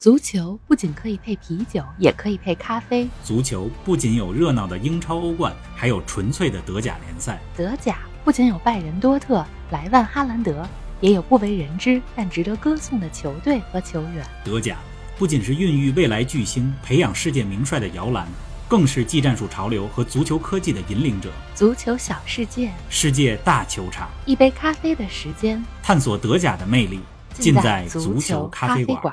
足球不仅可以配啤酒，也可以配咖啡。足球不仅有热闹的英超、欧冠，还有纯粹的德甲联赛。德甲不仅有拜仁、多特、莱万、哈兰德，也有不为人知但值得歌颂的球队和球员。德甲不仅是孕育未来巨星、培养世界名帅的摇篮，更是技战术潮流和足球科技的引领者。足球小世界，世界大球场，一杯咖啡的时间，探索德甲的魅力，尽在足球咖啡馆。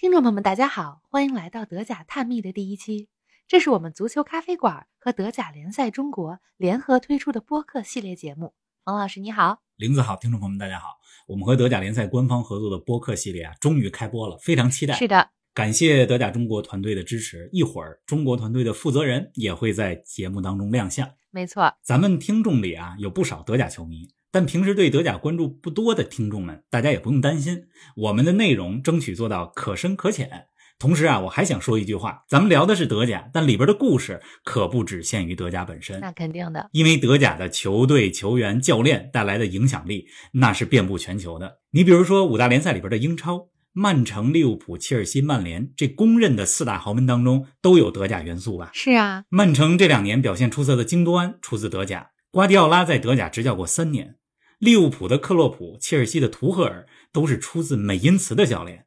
听众朋友们，大家好，欢迎来到德甲探秘的第一期。这是我们足球咖啡馆和德甲联赛中国联合推出的播客系列节目。王老师你好，林子好，听众朋友们大家好。我们和德甲联赛官方合作的播客系列啊，终于开播了，非常期待。是的，感谢德甲中国团队的支持。一会儿中国团队的负责人也会在节目当中亮相。没错，咱们听众里啊有不少德甲球迷。但平时对德甲关注不多的听众们，大家也不用担心，我们的内容争取做到可深可浅。同时啊，我还想说一句话，咱们聊的是德甲，但里边的故事可不只限于德甲本身。那肯定的，因为德甲的球队、球员、教练带来的影响力，那是遍布全球的。你比如说五大联赛里边的英超，曼城、利物浦、切尔西、曼联这公认的四大豪门当中，都有德甲元素吧？是啊，曼城这两年表现出色的京多安出自德甲，瓜迪奥拉在德甲执教过三年。利物浦的克洛普、切尔西的图赫尔都是出自美因茨的教练。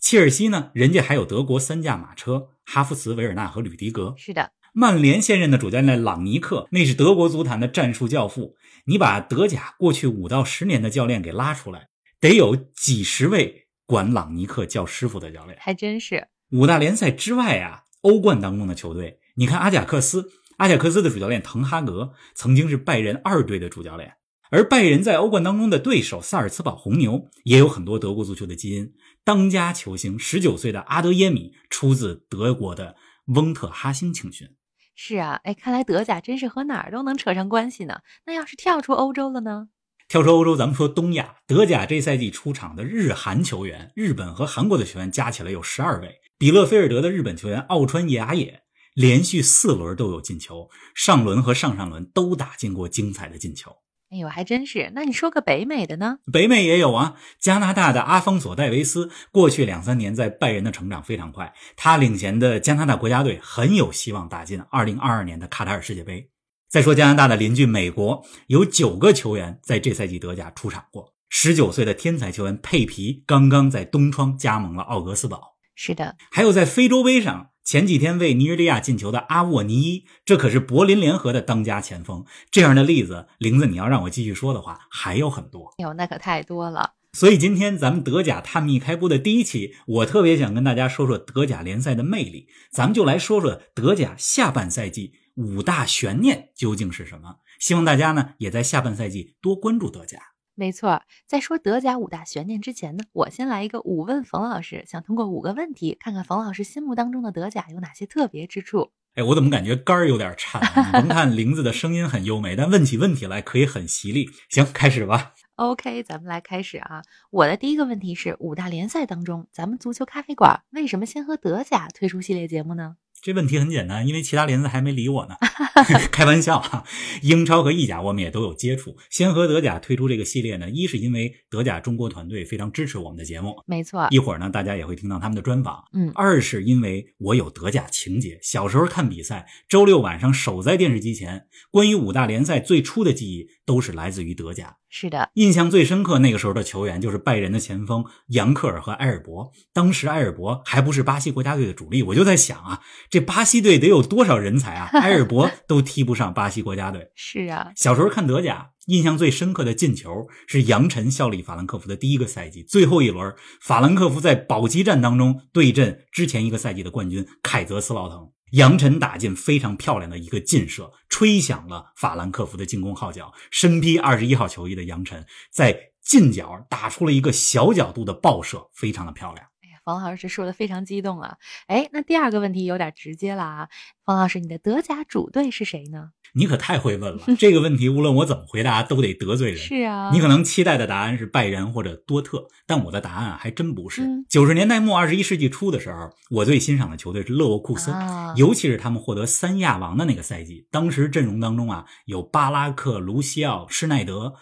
切尔西呢，人家还有德国三驾马车哈弗茨、维尔纳和吕迪格。是的，曼联现任的主教练朗尼克，那是德国足坛的战术教父。你把德甲过去五到十年的教练给拉出来，得有几十位管朗尼克叫师傅的教练。还真是。五大联赛之外啊，欧冠当中的球队，你看阿贾克斯，阿贾克斯的主教练滕哈格曾经是拜仁二队的主教练。而拜仁在欧冠当中的对手萨尔茨堡红牛也有很多德国足球的基因。当家球星十九岁的阿德耶米出自德国的翁特哈辛青训。是啊，哎，看来德甲真是和哪儿都能扯上关系呢。那要是跳出欧洲了呢？跳出欧洲，咱们说东亚，德甲这赛季出场的日韩球员，日本和韩国的球员加起来有十二位。比勒菲尔德的日本球员奥川雅也连续四轮都有进球，上轮和上上轮都打进过精彩的进球。哎呦，还真是！那你说个北美的呢？北美也有啊，加拿大的阿方索·戴维斯，过去两三年在拜仁的成长非常快，他领衔的加拿大国家队很有希望打进2022年的卡塔尔世界杯。再说加拿大的邻居美国，有九个球员在这赛季德甲出场过。十九岁的天才球员佩皮刚刚在东窗加盟了奥格斯堡。是的，还有在非洲杯上。前几天为尼日利亚进球的阿沃尼伊，这可是柏林联合的当家前锋。这样的例子，玲子，你要让我继续说的话，还有很多。哟，那可太多了。所以今天咱们德甲探秘开播的第一期，我特别想跟大家说说德甲联赛的魅力。咱们就来说说德甲下半赛季五大悬念究竟是什么。希望大家呢也在下半赛季多关注德甲。没错，在说德甲五大悬念之前呢，我先来一个五问冯老师，想通过五个问题，看看冯老师心目当中的德甲有哪些特别之处。哎，我怎么感觉肝儿有点颤？你甭看玲子的声音很优美，但问起问题来可以很犀利。行，开始吧。OK，咱们来开始啊。我的第一个问题是，五大联赛当中，咱们足球咖啡馆为什么先和德甲推出系列节目呢？这问题很简单，因为其他联赛还没理我呢。开玩笑哈，英超和意甲我们也都有接触。先和德甲推出这个系列呢，一是因为德甲中国团队非常支持我们的节目，没错。一会儿呢，大家也会听到他们的专访。嗯。二是因为我有德甲情节，小时候看比赛，周六晚上守在电视机前，关于五大联赛最初的记忆都是来自于德甲。是的，印象最深刻那个时候的球员就是拜仁的前锋杨克尔和埃尔伯。当时埃尔伯还不是巴西国家队的主力，我就在想啊，这巴西队得有多少人才啊？埃尔伯 都踢不上巴西国家队。是啊，小时候看德甲，印象最深刻的进球是杨晨效力法兰克福的第一个赛季，最后一轮，法兰克福在保级战当中对阵之前一个赛季的冠军凯泽斯劳滕。杨晨打进非常漂亮的一个劲射，吹响了法兰克福的进攻号角。身披二十一号球衣的杨晨在近角打出了一个小角度的爆射，非常的漂亮。哎呀，冯老师这说的非常激动啊！哎，那第二个问题有点直接了啊，冯老师，你的德甲主队是谁呢？你可太会问了，这个问题无论我怎么回答都得得罪人。是啊，你可能期待的答案是拜仁或者多特，但我的答案还真不是。嗯九十年代末二十一世纪初的时候，我最欣赏的球队是勒沃库森，啊尤其是他们获得三亚王的那个赛季。当时阵容当中啊，有巴拉克、卢西奥、施耐德，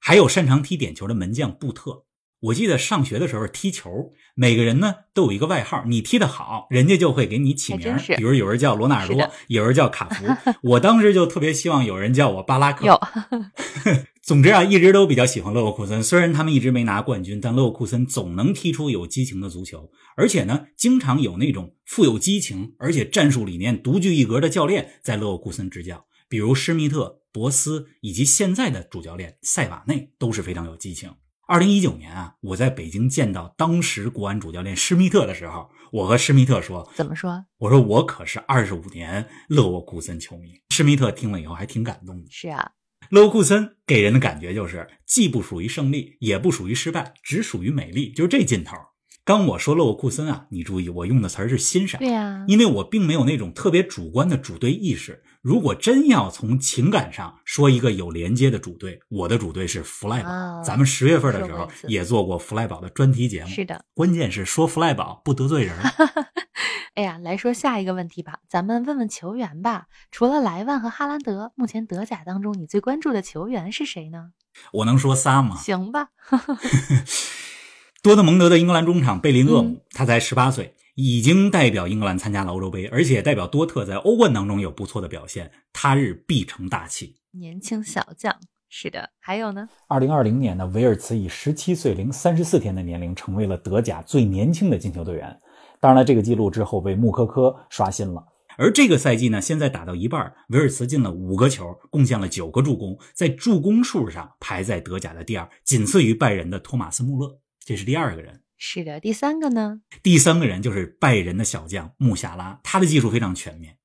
还有擅长踢点球的门将布特。我记得上学的时候踢球，每个人呢都有一个外号，你踢得好，人家就会给你起名比如有人叫罗纳尔多，有人叫卡福。我当时就特别希望有人叫我巴拉克。总之啊，一直都比较喜欢勒沃库森。虽然他们一直没拿冠军，但勒沃库森总能踢出有激情的足球，而且呢，经常有那种富有激情而且战术理念独具一格的教练在勒沃库森执教，比如施密特、博斯以及现在的主教练塞瓦内都是非常有激情。二零一九年啊，我在北京见到当时国安主教练施密特的时候，我和施密特说怎么说？：“我说我可是二十五年勒沃库森球迷。”施密特听了以后还挺感动的。是啊，勒沃库森给人的感觉就是既不属于胜利，也不属于失败，只属于美丽，就是这劲头。刚我说勒沃库森啊，你注意我用的词儿是欣赏，对呀、因为我并没有那种特别主观的主队意识。如果真要从情感上说一个有连接的主队，我的主队是弗赖堡。啊咱们十月份的时候也做过弗赖堡的专题节目。是的。关键是说弗赖堡不得罪人。哎呀，来说下一个问题吧，咱们问问球员吧。除了莱万和哈兰德，目前德甲当中你最关注的球员是谁呢？我能说仨吗？行吧，多特蒙德的英格兰中场贝林厄姆，嗯他才十八岁，已经代表英格兰参加了欧洲杯，而且代表多特在欧冠当中有不错的表现，他日必成大器。年轻小将。是的，还有呢？二零二零年呢，维尔茨以十七岁零三十四天的年龄成为了德甲最年轻的进球队员。当然了，这个记录之后被穆科科刷新了。而这个赛季呢，现在打到一半，维尔茨进了五个球，贡献了九个助攻，在助攻数上排在德甲的第二，仅次于拜仁的托马斯穆勒，这是第二个人。是的，第三个呢？第三个人就是拜仁的小将穆夏拉，他的技术非常全面。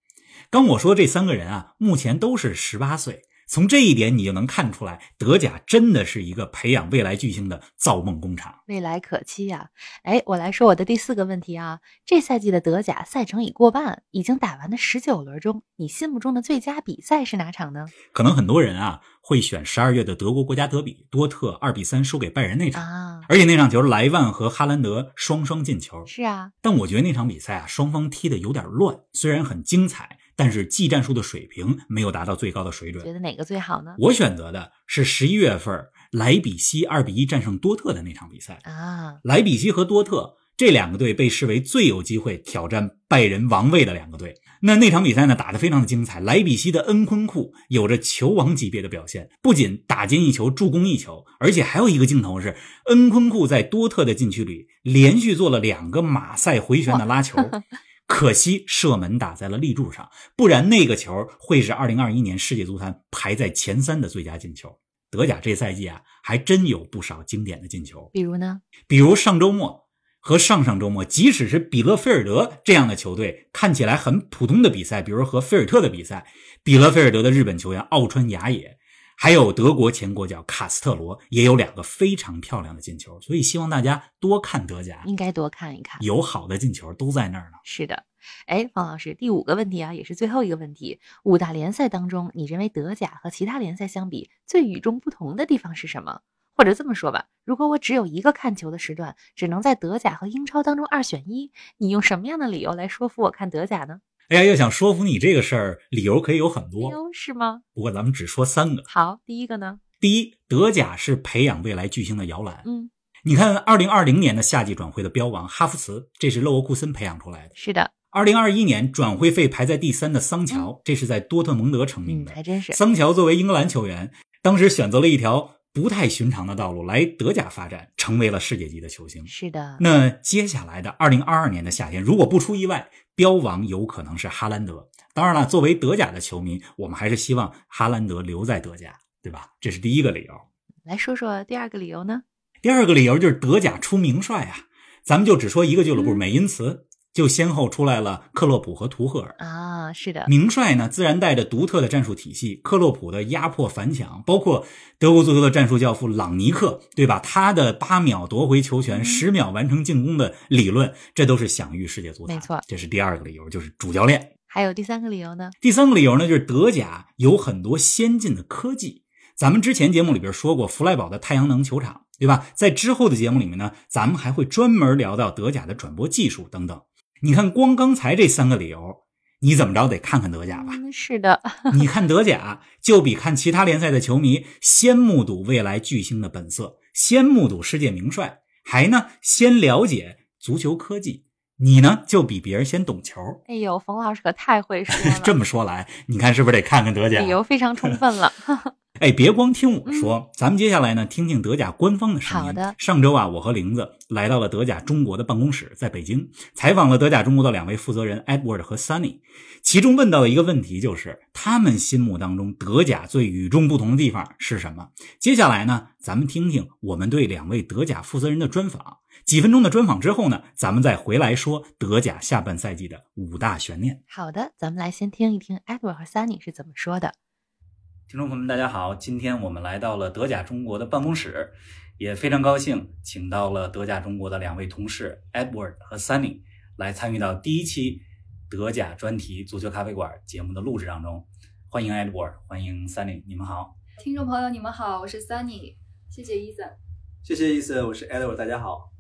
刚我说这三个人啊，目前都是十八岁，从这一点你就能看出来，德甲真的是一个培养未来巨星的造梦工厂。未来可期呀、哎，我来说我的第四个问题啊，这赛季的德甲赛程已过半，已经打完的十九轮中，你心目中的最佳比赛是哪场呢？可能很多人啊会选十二月的德国国家德比，多特二比三输给拜仁那场，啊，而且那场球莱万和哈兰德双双进球。是啊，但我觉得那场比赛啊，双方踢的有点乱，虽然很精彩，但是技战术的水平没有达到最高的水准觉。得哪个最好呢？我选择的是十一月份莱比锡二比一战胜多特的那场比赛。啊，莱比锡和多特这两个队被视为最有机会挑战拜仁王位的两个队。那那场比赛呢，打得非常的精彩。莱比锡的恩昆库有着球王级别的表现，不仅打进一球、助攻一球，而且还有一个镜头是恩昆库在多特的禁区里连续做了两个马赛回旋的拉球。可惜射门打在了立柱上，不然那个球会是2021年世界足坛排在前三的最佳进球。德甲这赛季啊，还真有不少经典的进球。比如呢？比如上周末和上上周末，即使是比勒菲尔德这样的球队，看起来很普通的比赛，比如和菲尔特的比赛，比勒菲尔德的日本球员奥川雅也，还有德国前国脚卡斯特罗，也有两个非常漂亮的进球。所以希望大家多看德甲，应该多看一看。有好的进球都在那儿呢。是的，哎，方老师，第五个问题啊，也是最后一个问题。五大联赛当中，你认为德甲和其他联赛相比最与众不同的地方是什么？或者这么说吧，如果我只有一个看球的时段，只能在德甲和英超当中二选一，你用什么样的理由来说服我看德甲呢？哎呀，要想说服你这个事儿，理由可以有很哎多，呦，是吗？不过咱们只说三个。好，第一个呢，第一，德甲是培养未来巨星的摇篮。嗯，你看，二零二零年的夏季转会的标王哈弗茨，这是勒沃库森培养出来的。是的，二零二一年转会费排在第三的桑乔，这是在多特蒙德成名嗯，的。还真是。桑乔作为英格兰球员，当时选择了一条不太寻常的道路来德甲发展，成为了世界级的球星。是的，那接下来的二零二二年的夏天，如果不出意外，标王有可能是哈兰德。当然了，作为德甲的球迷，我们还是希望哈兰德留在德甲，对吧？这是第一个理由。来说说第二个理由呢？第二个理由就是德甲出名帅啊，咱们就只说一个俱乐部，嗯美因茨就先后出来了克洛普和图赫尔。啊，是的，名帅呢，自然带着独特的战术体系，克洛普的压迫反抢，包括德国足球的战术教父朗尼克，对吧？他的八秒夺回球权、嗯十秒完成进攻的理论，这都是享誉世界足坛。没错这是第二个理由，就是主教练。还有第三个理由呢？第三个理由呢，就是德甲有很多先进的科技。咱们之前节目里边说过弗赖堡的太阳能球场，对吧？在之后的节目里面呢，咱们还会专门聊到德甲的转播技术等等。你看，光刚才这三个理由，你怎么着得看看德甲吧？嗯，是的，你看德甲，就比看其他联赛的球迷先目睹未来巨星的本色，先目睹世界名帅，还呢先了解足球科技。你呢就比别人先懂球。哎呦，冯老师可太会说 了。这么说来，你看是不是得看看德甲？理由非常充分了。哎，别光听我说，咱们接下来呢，听听德甲官方的声音。好的。上周啊，我和玲子来到了德甲中国的办公室，在北京采访了德甲中国的两位负责人 Edward 和 Sunny。其中问到的一个问题就是，他们心目当中德甲最与众不同的地方是什么？接下来呢，咱们听听我们对两位德甲负责人的专访。几分钟的专访之后呢，咱们再回来说德甲下半赛季的五大悬念。好的，咱们来先听一听 Edward 和 Sunny 是怎么说的。听众朋友们，大家好！今天我们来到了德甲中国的办公室，也非常高兴，请到了德甲中国的两位同事 Edward 和 Sunny 来参与到第一期德甲专题足球咖啡馆节目的录制当中。欢迎 Edward，欢迎 Sunny，你们好！听众朋友，你们好，我是 Sunny，谢谢 Ethan，谢谢 Ethan，我是 Edward，大家好。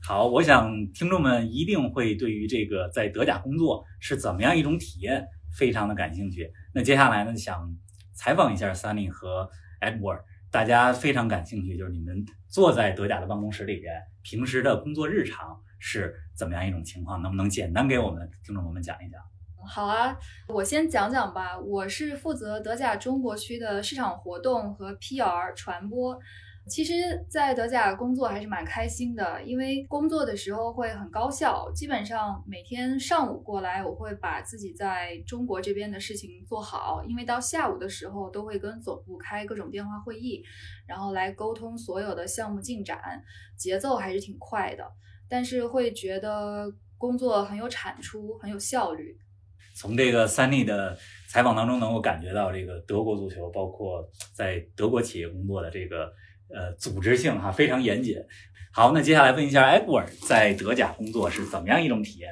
好，我想听众们一定会对于这个在德甲工作是怎么样一种体验非常的感兴趣。那接下来呢，想。采访一下 Sunny 和 Edward，大家非常感兴趣，就是你们坐在德甲的办公室里边，平时的工作日常是怎么样一种情况？能不能简单给我们听众朋友们讲一讲？好啊，我先讲讲吧。我是负责德甲中国区的市场活动和 PR 传播。其实，在德甲工作还是蛮开心的，因为工作的时候会很高效。基本上每天上午过来，我会把自己在中国这边的事情做好，因为到下午的时候都会跟总部开各种电话会议，然后来沟通所有的项目进展，节奏还是挺快的。但是会觉得工作很有产出，很有效率。从这个三立的采访当中，能够感觉到这个德国足球，包括在德国企业工作的这个。呃，组织性哈非常严谨。好，那接下来问一下埃布尔在德甲工作是怎么样一种体验？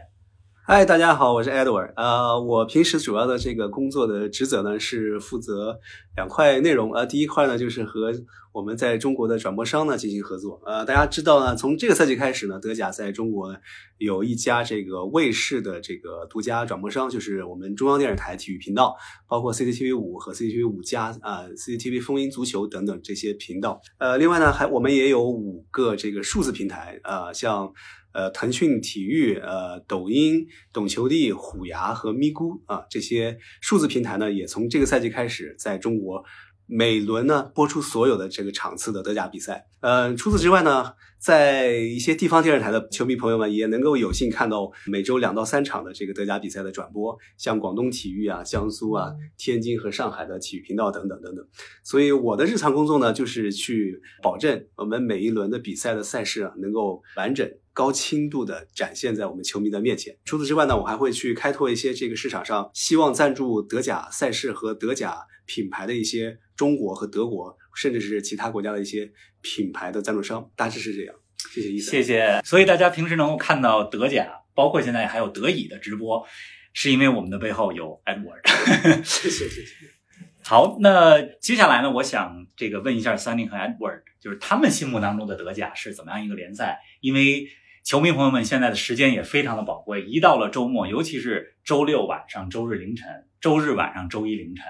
嗨，大家好，我是 Edward。呃，我平时主要的这个工作的职责呢是负责两块内容。呃，第一块呢就是和我们在中国的转播商呢进行合作。呃，大家知道呢，从这个赛季开始呢，德甲在中国有一家这个卫视的这个独家转播商，就是我们中央电视台体育频道，包括 CCTV 五和 CCTV 五加啊，CCTV 风云足球等等这些频道。呃，另外呢，还我们也有五个这个数字平台啊，像呃腾讯体育、呃抖音、懂球帝、虎牙和咪咕啊这些数字平台呢，也从这个赛季开始在中国。每轮呢播出所有的这个场次的德甲比赛，呃，除此之外呢，在一些地方电视台的球迷朋友们也能够有幸看到每周两到三场的这个德甲比赛的转播，像广东体育啊、江苏啊、天津和上海的体育频道等等等等。所以我的日常工作呢，就是去保证我们每一轮的比赛的赛事啊，能够完整、高清度的展现在我们球迷的面前。除此之外呢，我还会去开拓一些这个市场上希望赞助德甲赛事和德甲品牌的一些。中国和德国，甚至是其他国家的一些品牌的赞助商，大致是这样。谢谢，谢谢。所以大家平时能够看到德甲，包括现在还有德乙的直播，是因为我们的背后有 Edward。谢谢，谢谢。好，那接下来呢，我想这个问一下 Sunny 和 Edward，就是他们心目当中的德甲是怎么样一个联赛？因为球迷朋友们现在的时间也非常的宝贵，一到了周末，尤其是周六晚上、周日凌晨、周日晚上、周一凌晨。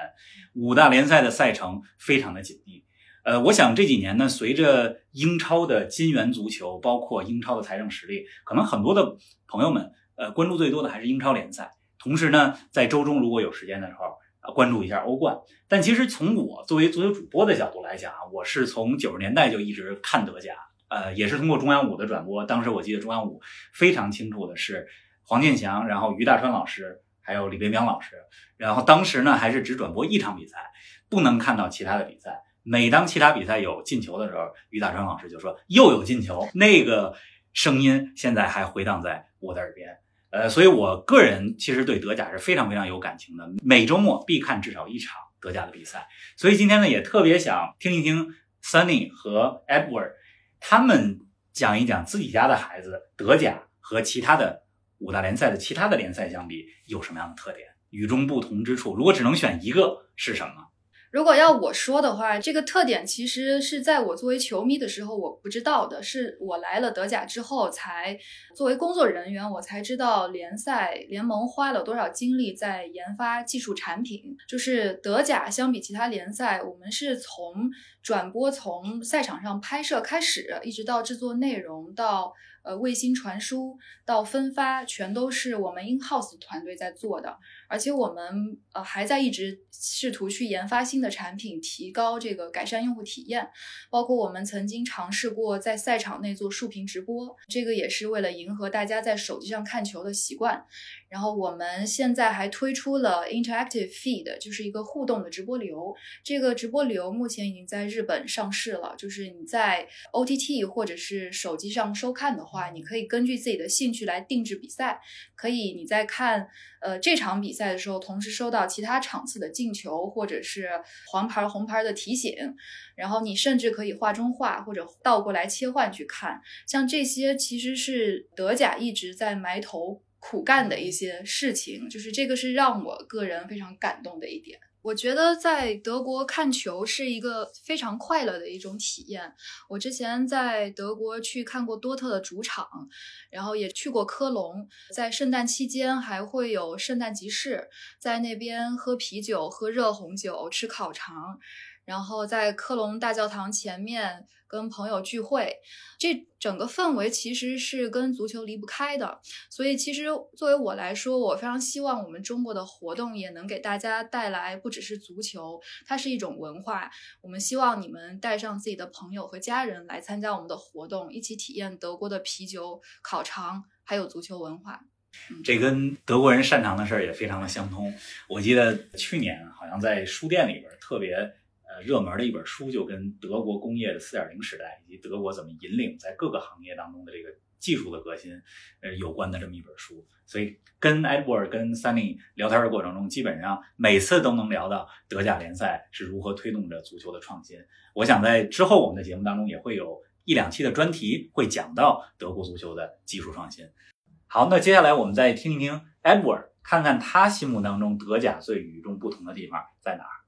五大联赛的赛程非常的紧密，呃，我想这几年呢，随着英超的金元足球，包括英超的财政实力，可能很多的朋友们，呃，关注最多的还是英超联赛。同时呢，在周中如果有时间的时候，啊关注一下欧冠。但其实从我作为足球主播的角度来讲啊，我是从九十年代就一直看德甲，呃，也是通过中央五的转播。当时我记得中央五非常清楚的是黄健翔，然后于大川老师。还有李冰冰老师，然后当时呢还是只转播一场比赛，不能看到其他的比赛。每当其他比赛有进球的时候，于大川老师就说又有进球，那个声音现在还回荡在我的耳边。呃，所以我个人其实对德甲是非常非常有感情的，每周末必看至少一场德甲的比赛。所以今天呢也特别想听一听 Sunny 和 Edward 他们讲一讲自己家的孩子德甲和其他的。五大联赛的其他的联赛相比有什么样的特点？与众不同之处？如果只能选一个是什么？如果要我说的话，这个特点其实是在我作为球迷的时候我不知道的，是我来了德甲之后才作为工作人员我才知道联赛联盟花了多少精力在研发技术产品。就是德甲相比其他联赛，我们是从转播从赛场上拍摄开始，一直到制作内容到。呃，卫星传输到分发，全都是我们 in house 团队在做的，而且我们呃还在一直试图去研发新的产品，提高这个改善用户体验。包括我们曾经尝试过在赛场内做竖屏直播，这个也是为了迎合大家在手机上看球的习惯。然后我们现在还推出了 interactive feed，就是一个互动的直播流。这个直播流目前已经在日本上市了，就是你在 OTT 或者是手机上收看的话。你可以根据自己的兴趣来定制比赛。可以你在看呃这场比赛的时候，同时收到其他场次的进球或者是黄牌、红牌的提醒。然后你甚至可以画中画或者倒过来切换去看。像这些其实是德甲一直在埋头苦干的一些事情，就是这个是让我个人非常感动的一点。我觉得在德国看球是一个非常快乐的一种体验。我之前在德国去看过多特的主场，然后也去过科隆，在圣诞期间还会有圣诞集市，在那边喝啤酒、喝热红酒、吃烤肠。然后在科隆大教堂前面跟朋友聚会，这整个氛围其实是跟足球离不开的。所以其实作为我来说，我非常希望我们中国的活动也能给大家带来不只是足球，它是一种文化。我们希望你们带上自己的朋友和家人来参加我们的活动，一起体验德国的啤酒、烤肠还有足球文化。这跟德国人擅长的事儿也非常的相通。我记得去年好像在书店里边特别。热门的一本书就跟德国工业的四点零时代以及德国怎么引领在各个行业当中的这个技术的革新，呃有关的这么一本书。所以跟 Edward 跟 Sunny 聊天的过程中，基本上每次都能聊到德甲联赛是如何推动着足球的创新。我想在之后我们的节目当中也会有一两期的专题会讲到德国足球的技术创新。好，那接下来我们再听一听 Edward，看看他心目当中德甲最与众不同的地方在哪儿。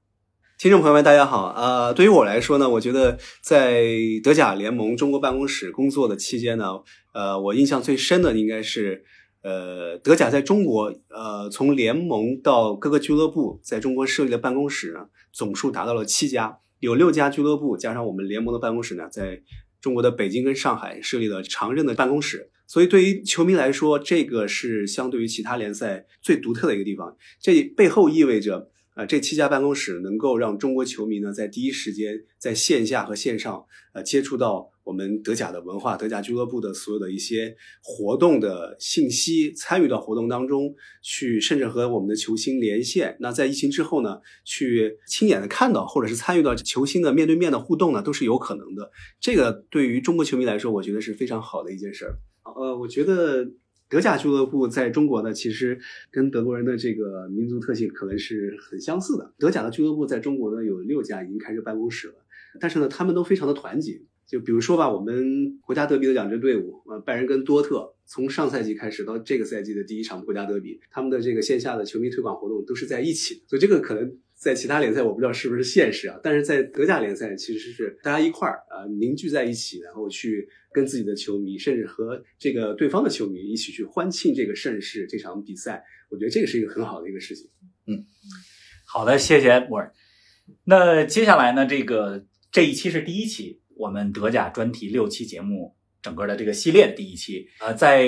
听众朋友们，大家好。呃，对于我来说呢，我觉得在德甲联盟中国办公室工作的期间呢，呃，我印象最深的应该是，呃，德甲在中国，呃，从联盟到各个俱乐部在中国设立的办公室呢，总数达到了七家，有六家俱乐部加上我们联盟的办公室呢，在中国的北京跟上海设立了常任的办公室。所以对于球迷来说，这个是相对于其他联赛最独特的一个地方。这背后意味着。啊，这七家办公室能够让中国球迷呢，在第一时间在线下和线上，呃，接触到我们德甲的文化、德甲俱乐部的所有的一些活动的信息，参与到活动当中去，甚至和我们的球星连线。那在疫情之后呢，去亲眼的看到或者是参与到球星的面对面的互动呢，都是有可能的。这个对于中国球迷来说，我觉得是非常好的一件事儿。呃，我觉得。德甲俱乐部在中国呢，其实跟德国人的这个民族特性可能是很相似的。德甲的俱乐部在中国呢有六家已经开始办公室了，但是呢，他们都非常的团结。就比如说吧，我们国家德比的两支队伍，呃，拜仁跟多特，从上赛季开始到这个赛季的第一场国家德比，他们的这个线下的球迷推广活动都是在一起。所以这个可能在其他联赛我不知道是不是现实啊，但是在德甲联赛其实是大家一块儿呃凝聚在一起，然后去。跟自己的球迷，甚至和这个对方的球迷一起去欢庆这个盛世、这场比赛，我觉得这个是一个很好的一个事情。嗯，好的，谢谢 Edward。那接下来呢，这个这一期是第一期，我们德甲专题六期节目整个的这个系列的第一期。呃，在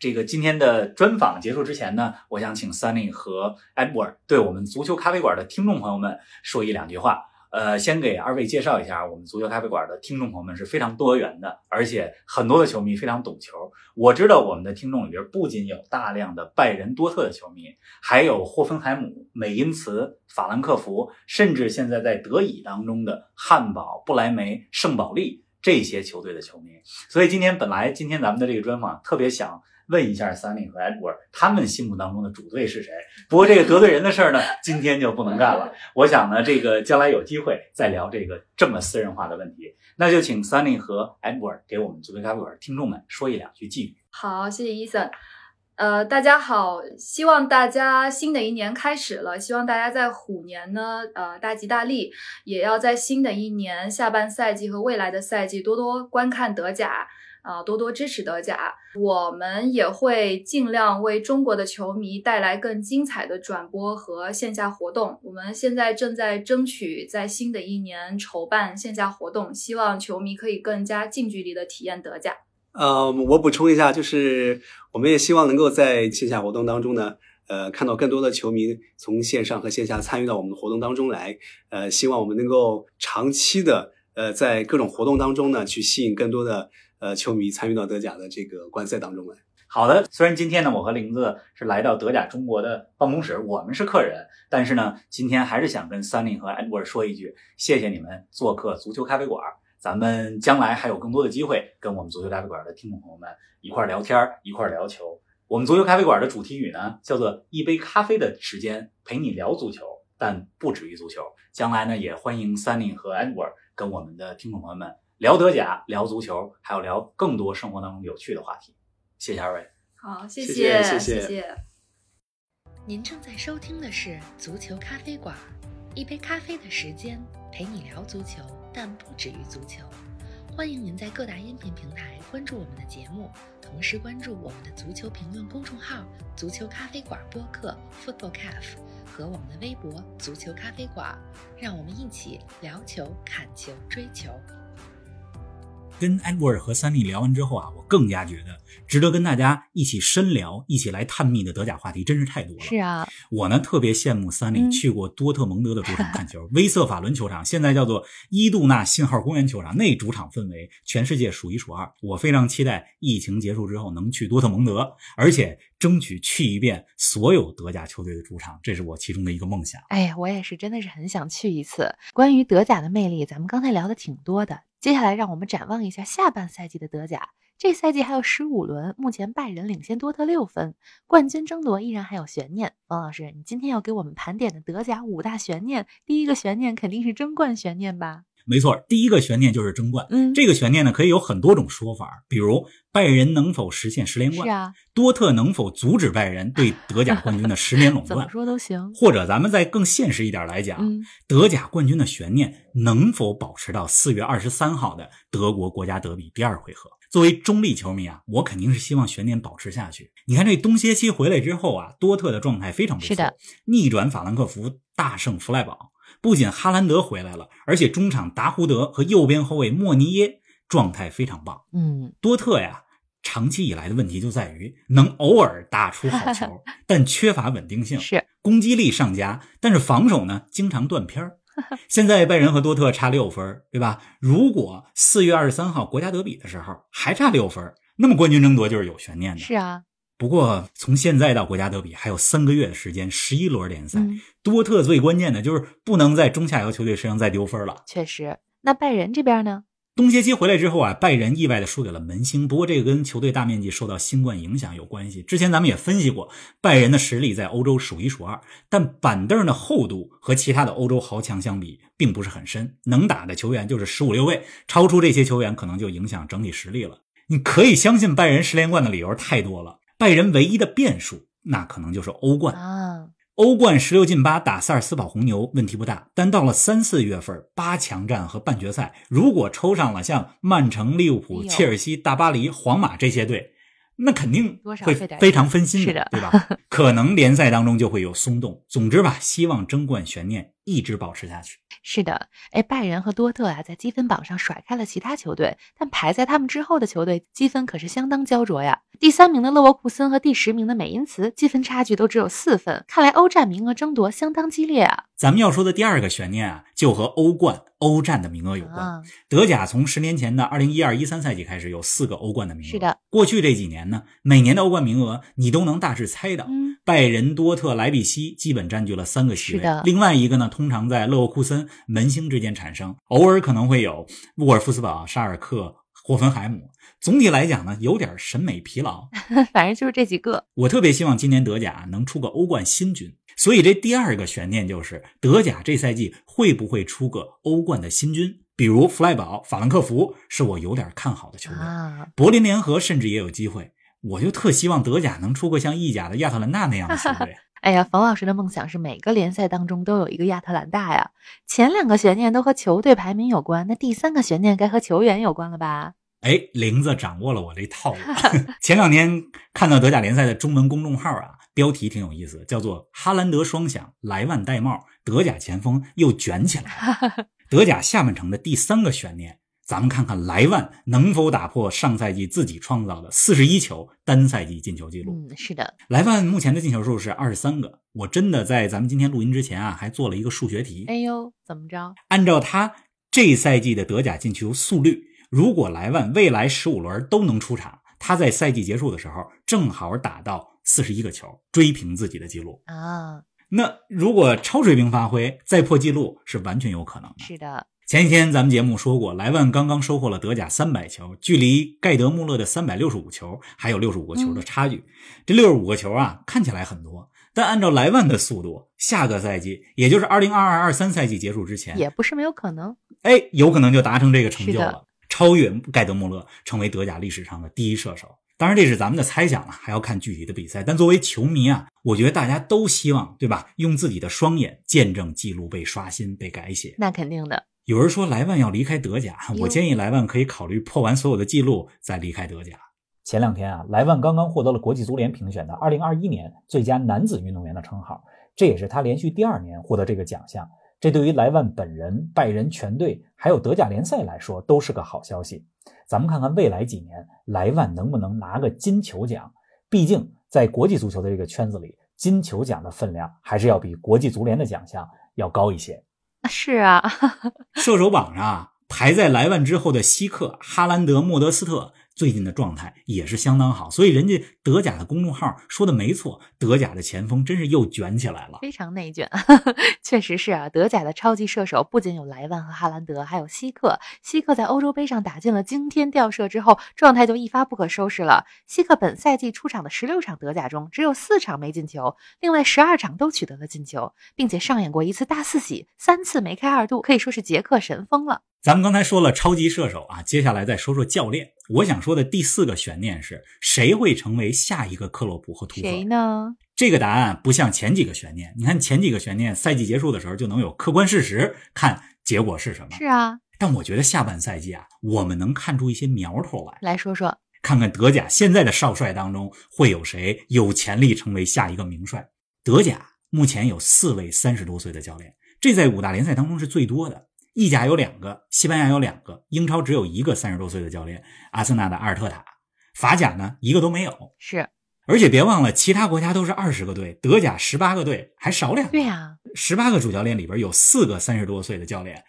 这个今天的专访结束之前呢，我想请 Sunny 和 Edward 对我们足球咖啡馆的听众朋友们说一两句话。呃，先给二位介绍一下，我们足球咖啡馆的听众朋友们是非常多元的，而且很多的球迷非常懂球。我知道我们的听众里边不仅有大量的拜仁、多特的球迷，还有霍芬海姆、美因茨、法兰克福，甚至现在在德乙当中的汉堡、不莱梅、圣保利这些球队的球迷。所以今天本来今天咱们的这个专访特别想。问一下 Sunny 和 Edward，他们心目当中的主队是谁？不过这个得罪人的事儿呢，今天就不能干了。我想呢，这个将来有机会再聊这个这么私人化的问题。那就请 Sunny 和 Edward 给我们足球咖啡馆听众们说一两句寄语。好，谢谢 Eason。呃，大家好，希望大家新的一年开始了，希望大家在虎年呢，呃，大吉大利，也要在新的一年下半赛季和未来的赛季多多观看德甲。啊，多多支持德甲，我们也会尽量为中国的球迷带来更精彩的转播和线下活动。我们现在正在争取在新的一年筹办线下活动，希望球迷可以更加近距离的体验德甲。呃，我补充一下，就是我们也希望能够在线下活动当中呢，呃，看到更多的球迷从线上和线下参与到我们的活动当中来。呃，希望我们能够长期的呃，在各种活动当中呢，去吸引更多的。呃，球迷参与到德甲的这个观赛当中来。好的，虽然今天呢，我和玲子是来到德甲中国的办公室，我们是客人，但是呢，今天还是想跟三林和 Edward 说一句，谢谢你们做客足球咖啡馆。咱们将来还有更多的机会跟我们足球咖啡馆的听众朋友们一块聊天，一块聊球。我们足球咖啡馆的主题语呢，叫做一杯咖啡的时间陪你聊足球，但不止于足球。将来呢，也欢迎三林和 Edward 跟我们的听众朋友们。聊德甲，聊足球，还有聊更多生活当中有趣的话题。谢谢二位。好，谢谢，谢谢。您正在收听的是足球咖啡馆，一杯咖啡的时间陪你聊足球，但不止于足球。欢迎您在各大音频平台关注我们的节目，同时关注我们的足球评论公众号“足球咖啡馆播客 ”（Football Cafe） 和我们的微博“足球咖啡馆”，让我们一起聊球、看球、追球。跟 Edward 和 Sunny 聊完之后啊，我更加觉得值得跟大家一起深聊、一起来探秘的德甲话题真是太多了。是啊，我呢特别羡慕 Sunny 去过多特蒙德的主场看球，威瑟法伦球场现在叫做伊杜纳信号公园球场，那主场氛围全世界数一数二。我非常期待疫情结束之后能去多特蒙德，而且争取去一遍所有德甲球队的主场，这是我其中的一个梦想。哎呀，我也是真的是很想去一次。关于德甲的魅力，咱们刚才聊的挺多的。接下来，让我们展望一下下半赛季的德甲。这赛季还有十五轮，目前拜仁领先多特六分，冠军争夺依然还有悬念。王老师，你今天要给我们盘点的德甲五大悬念，第一个悬念肯定是争冠悬念吧？没错，第一个悬念就是争冠。嗯，这个悬念呢，可以有很多种说法，比如拜仁能否实现十连冠？是啊，多特能否阻止拜仁对德甲冠军的十年垄断？怎么说都行。或者咱们再更现实一点来讲，德甲冠军的悬念能否保持到四月二十三号的德国国家德比第二回合？作为中立球迷啊，我肯定是希望悬念保持下去。你看这冬歇期回来之后啊，多特的状态非常不错，是的，逆转法兰克福，大胜弗赖堡。不仅哈兰德回来了，而且中场达胡德和右边后卫莫尼耶状态非常棒。嗯，多特呀，长期以来的问题就在于能偶尔打出好球，但缺乏稳定性。是攻击力上佳，但是防守呢经常断片儿。现在拜仁和多特差六分，对吧？如果四月二十三号国家德比的时候还差六分，那么冠军争夺就是有悬念的。是啊。不过，从现在到国家德比还有三个月的时间，十一轮联赛，嗯、多特最关键的就是不能在中下游球队身上再丢分了。确实，那拜仁这边呢？冬歇期回来之后啊，拜仁意外的输给了门兴，不过这个跟球队大面积受到新冠影响有关系。之前咱们也分析过，拜仁的实力在欧洲数一数二，但板凳的厚度和其他的欧洲豪强相比，并不是很深，能打的球员就是十五六位，超出这些球员可能就影响整体实力了。你可以相信拜仁十连冠的理由太多了。拜仁唯一的变数，那可能就是欧冠啊。欧冠十六进八打萨尔斯堡红牛问题不大，但到了三四月份八强战和半决赛，如果抽上了像曼城、利物浦、切尔西、大巴黎、皇马这些队，那肯定会非常分心的，对吧？可能联赛当中就会有松动。总之吧，希望争冠悬念一直保持下去。是的，哎，拜仁和多特啊，在积分榜上甩开了其他球队，但排在他们之后的球队积分可是相当焦灼呀。第三名的勒沃库森和第十名的美因茨积分差距都只有四分，看来欧战名额争夺相当激烈啊。咱们要说的第二个悬念啊，就和欧冠、欧战的名额有关。啊、德甲从十年前的二零一二一三赛季开始有四个欧冠的名额。是的，过去这几年呢，每年的欧冠名额你都能大致猜到。嗯，拜仁、多特、莱比锡基本占据了三个席位。另外一个呢，通常在勒沃库森、门兴之间产生，偶尔可能会有沃尔夫斯堡、沙尔克、霍芬海姆。总体来讲呢，有点审美疲劳。反正就是这几个。我特别希望今年德甲能出个欧冠新军。所以这第二个悬念就是德甲这赛季会不会出个欧冠的新军？比如弗赖堡、法兰克福是我有点看好的球队，啊、柏林联合甚至也有机会。我就特希望德甲能出个像意甲的亚特兰大那样的球队。哎呀，冯老师的梦想是每个联赛当中都有一个亚特兰大呀。前两个悬念都和球队排名有关，那第三个悬念该和球员有关了吧？哎，玲子掌握了我这套路。前两天看到德甲联赛的中文公众号啊，标题挺有意思，叫做“哈兰德双响，莱万戴帽，德甲前锋又卷起来了 ”。德甲下半程的第三个悬念。咱们看看莱万能否打破上赛季自己创造的四十一球单赛季进球记录？嗯，是的，莱万目前的进球数是二十三个。我真的在咱们今天录音之前啊，还做了一个数学题。哎呦，怎么着？按照他这赛季的德甲进球速率，如果莱万未来十五轮都能出场，他在赛季结束的时候正好打到四十一个球，追平自己的记录啊。那如果超水平发挥再破纪录，是完全有可能的。是的。前几天咱们节目说过，莱万刚刚收获了德甲三百球，距离盖德穆勒的三百六十五球还有六十五个球的差距。这六十五个球啊，看起来很多，但按照莱万的速度，下个赛季，也就是二零二二二三赛季结束之前，也不是没有可能。哎，有可能就达成这个成就了，超越盖德穆勒，成为德甲历史上的第一射手。当然，这是咱们的猜想了，还要看具体的比赛。但作为球迷啊，我觉得大家都希望，对吧？用自己的双眼见证记录被刷新、被改写。那肯定的。有人说莱万要离开德甲，我建议莱万可以考虑破完所有的记录再离开德甲。前两天啊，莱万刚刚获得了国际足联评选的2021年最佳男子运动员的称号，这也是他连续第二年获得这个奖项。这对于莱万本人、拜仁全队还有德甲联赛来说都是个好消息。咱们看看未来几年莱万能不能拿个金球奖？毕竟在国际足球的这个圈子里，金球奖的分量还是要比国际足联的奖项要高一些。是啊，射手榜上排在莱万之后的希克、哈兰德、莫德斯特。最近的状态也是相当好，所以人家德甲的公众号说的没错，德甲的前锋真是又卷起来了，非常内卷，确实是啊。德甲的超级射手不仅有莱万和哈兰德，还有希克。希克在欧洲杯上打进了惊天吊射之后，状态就一发不可收拾了。希克本赛季出场的十六场德甲中，只有四场没进球，另外十二场都取得了进球，并且上演过一次大四喜，三次梅开二度，可以说是捷克神锋了。咱们刚才说了超级射手啊，接下来再说说教练。我想说的第四个悬念是谁会成为下一个克洛普和图赫？谁呢？这个答案不像前几个悬念。你看前几个悬念，赛季结束的时候就能有客观事实，看结果是什么。是啊，但我觉得下半赛季啊，我们能看出一些苗头来。来说说，看看德甲现在的少帅当中会有谁有潜力成为下一个名帅？德甲目前有四位三十多岁的教练，这在五大联赛当中是最多的。意甲有两个，西班牙有两个，英超只有一个三十多岁的教练，阿森纳的阿尔特塔。法甲呢，一个都没有。是，而且别忘了，其他国家都是二十个队，德甲十八个队，还少两个。对呀，十八个主教练里边有四个三十多岁的教练，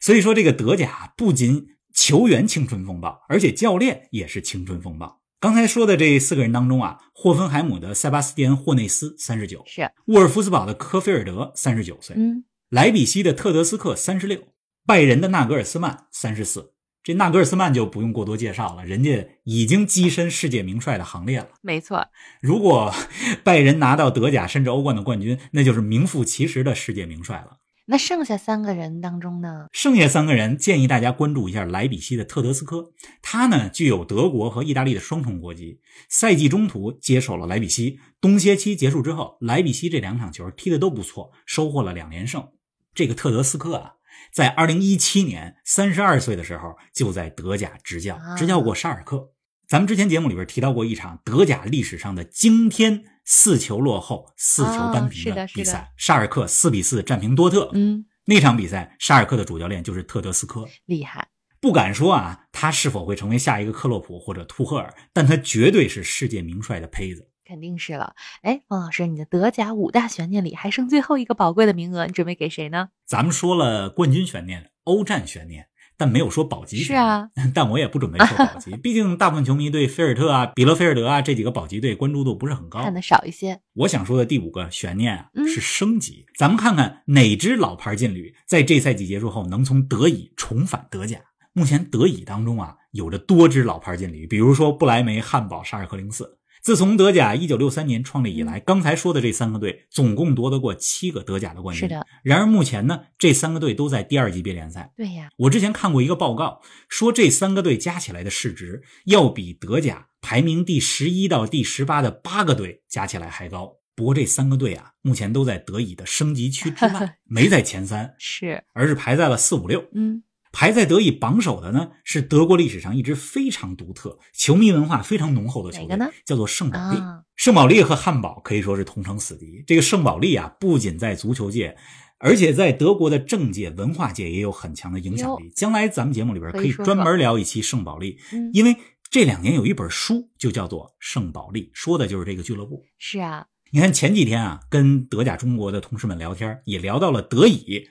所以说这个德甲不仅球员青春风暴，而且教练也是青春风暴。刚才说的这四个人当中啊，霍芬海姆的塞巴斯蒂安·霍内斯三十九，是沃尔夫斯堡的科菲尔德三十九岁，嗯，莱比锡的特德斯克三十六。拜仁的纳格尔斯曼三十四，这纳格尔斯曼就不用过多介绍了，人家已经跻身世界名帅的行列了。没错，如果 拜仁拿到德甲甚至欧冠的冠军，那就是名副其实的世界名帅了。那剩下三个人当中呢？剩下三个人建议大家关注一下莱比锡的特德斯科，他呢具有德国和意大利的双重国籍，赛季中途接手了莱比锡，冬歇期结束之后，莱比锡这两场球踢得都不错，收获了两连胜。这个特德斯科啊。在二零一七年三十二岁的时候，就在德甲执教，执教过沙尔克。咱们之前节目里边提到过一场德甲历史上的惊天四球落后、四球扳平的比赛，沙尔克四比四战平多特。嗯，那场比赛，沙尔克的主教练就是特德斯科，厉害。不敢说啊，他是否会成为下一个克洛普或者图赫尔，但他绝对是世界名帅的胚子。肯定是了，哎，方老师，你的德甲五大悬念里还剩最后一个宝贵的名额，你准备给谁呢？咱们说了冠军悬念、欧战悬念，但没有说保级。是啊，但我也不准备说保级，毕竟大部分球迷对菲尔特啊、比勒菲尔德啊这几个保级队关注度不是很高，看的少一些。我想说的第五个悬念啊，是升级。咱们看看哪支老牌劲旅在这赛季结束后能从德乙重返德甲。目前德乙当中啊，有着多支老牌劲旅，比如说不来梅、汉堡、沙尔克零四。自从德甲一九六三年创立以来，刚才说的这三个队总共夺得过七个德甲的冠军。是的。然而目前呢，这三个队都在第二级别联赛。对呀。我之前看过一个报告，说这三个队加起来的市值要比德甲排名第十一到第十八的八个队加起来还高。不过这三个队啊，目前都在德乙的升级区之外，没在前三，是，而是排在了四五六。嗯。排在德乙榜首的呢，是德国历史上一支非常独特、球迷文化非常浓厚的球队，叫做圣保利。圣保利和汉堡可以说是同城死敌。这个圣保利啊，不仅在足球界，而且在德国的政界、文化界也有很强的影响力。将来咱们节目里边可以专门聊一期圣保利，因为这两年有一本书就叫做《圣保利》，说的就是这个俱乐部。是啊，你看前几天啊，跟德甲中国的同事们聊天，也聊到了德乙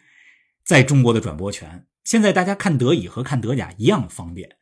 在中国的转播权。现在大家看德乙和看德甲一样方便，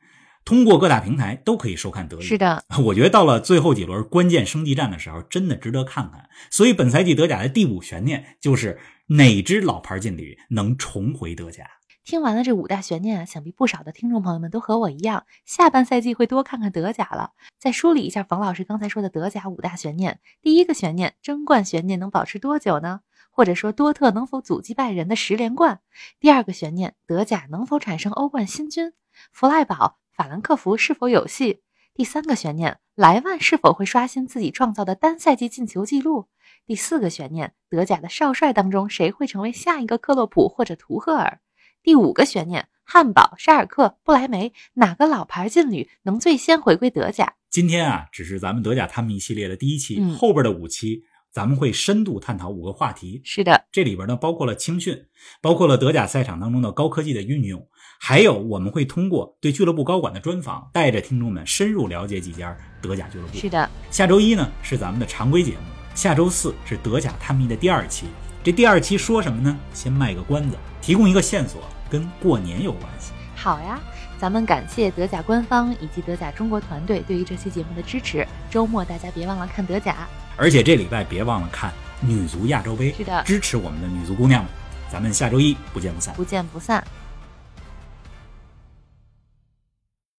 通过各大平台都可以收看德乙。是的，我觉得到了最后几轮关键升级战的时候，真的值得看看。所以本赛季德甲的第五悬念就是哪支老牌劲旅能重回德甲。听完了这五大悬念啊，想必不少的听众朋友们都和我一样，下半赛季会多看看德甲了。再梳理一下冯老师刚才说的德甲五大悬念：第一个悬念，争冠悬念能保持多久呢？或者说多特能否阻击拜仁的十连冠？第二个悬念，德甲能否产生欧冠新军？弗赖堡、法兰克福是否有戏？第三个悬念，莱万是否会刷新自己创造的单赛季进球纪录？第四个悬念，德甲的少帅当中谁会成为下一个克洛普或者图赫尔？第五个悬念，汉堡、沙尔克、不莱梅哪个老牌劲旅能最先回归德甲？今天啊，只是咱们德甲探秘系列的第一期，后边的五期。咱们会深度探讨五个话题，是的，这里边呢包括了青训，包括了德甲赛场当中的高科技的运用，还有我们会通过对俱乐部高管的专访，带着听众们深入了解几家德甲俱乐部。是的，下周一呢是咱们的常规节目，下周四是德甲探秘的第二期。这第二期说什么呢？先卖个关子，提供一个线索，跟过年有关系。好呀，咱们感谢德甲官方以及德甲中国团队对于这期节目的支持。周末大家别忘了看德甲。而且这礼拜别忘了看女足亚洲杯，是的，支持我们的女足姑娘们。咱们下周一不见不散，不见不散。